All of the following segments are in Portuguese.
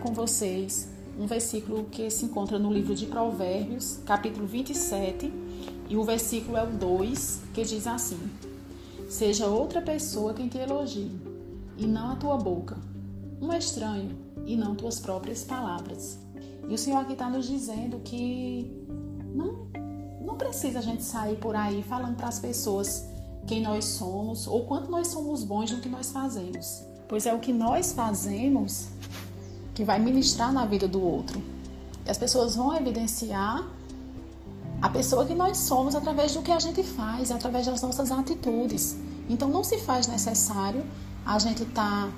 com vocês um versículo que se encontra no livro de Provérbios, capítulo 27, e o versículo é o 2, que diz assim: Seja outra pessoa quem te elogie, e não a tua boca, um estranho, e não tuas próprias palavras. E o Senhor aqui está nos dizendo que não, não precisa a gente sair por aí falando para as pessoas quem nós somos ou quanto nós somos bons no que nós fazemos. Pois é o que nós fazemos que vai ministrar na vida do outro. E as pessoas vão evidenciar a pessoa que nós somos através do que a gente faz, através das nossas atitudes. Então não se faz necessário a gente estar tá,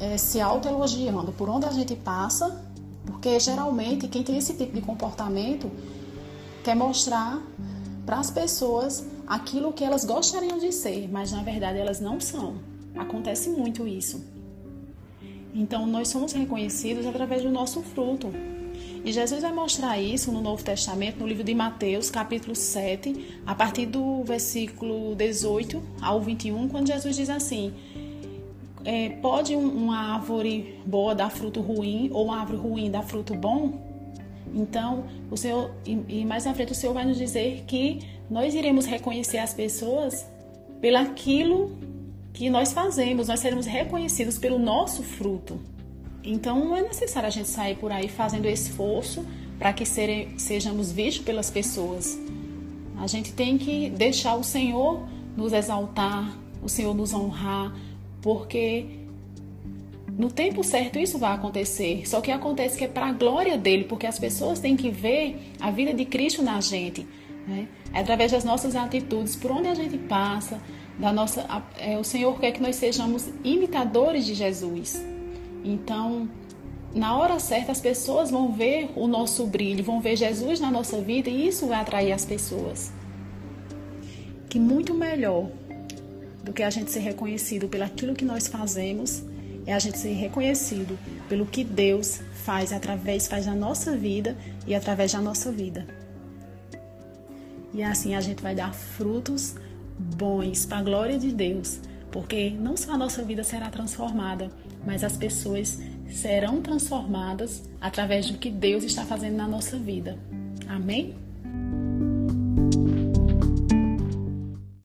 é, se autoelogiando por onde a gente passa, porque geralmente quem tem esse tipo de comportamento quer mostrar para as pessoas aquilo que elas gostariam de ser, mas na verdade elas não são. Acontece muito isso. Então nós somos reconhecidos através do nosso fruto. E Jesus vai mostrar isso no Novo Testamento, no livro de Mateus, capítulo 7, a partir do versículo 18 ao 21, quando Jesus diz assim: é, Pode uma árvore boa dar fruto ruim ou uma árvore ruim dar fruto bom? Então, o Senhor, e, mais na frente, o Senhor vai nos dizer que nós iremos reconhecer as pessoas pelaquilo que nós fazemos, nós seremos reconhecidos pelo nosso fruto. Então não é necessário a gente sair por aí fazendo esforço para que sejamos vistos pelas pessoas. A gente tem que deixar o Senhor nos exaltar, o Senhor nos honrar, porque no tempo certo isso vai acontecer. Só que acontece que é para a glória dele, porque as pessoas têm que ver a vida de Cristo na gente. Né? É através das nossas atitudes, por onde a gente passa, da nossa, é, o Senhor quer que nós sejamos imitadores de Jesus. Então, na hora certa, as pessoas vão ver o nosso brilho, vão ver Jesus na nossa vida e isso vai atrair as pessoas. Que muito melhor do que a gente ser reconhecido pelo aquilo que nós fazemos é a gente ser reconhecido pelo que Deus faz através faz nossa vida e através da nossa vida. E assim a gente vai dar frutos bons para a glória de Deus, porque não só a nossa vida será transformada, mas as pessoas serão transformadas através do que Deus está fazendo na nossa vida. Amém?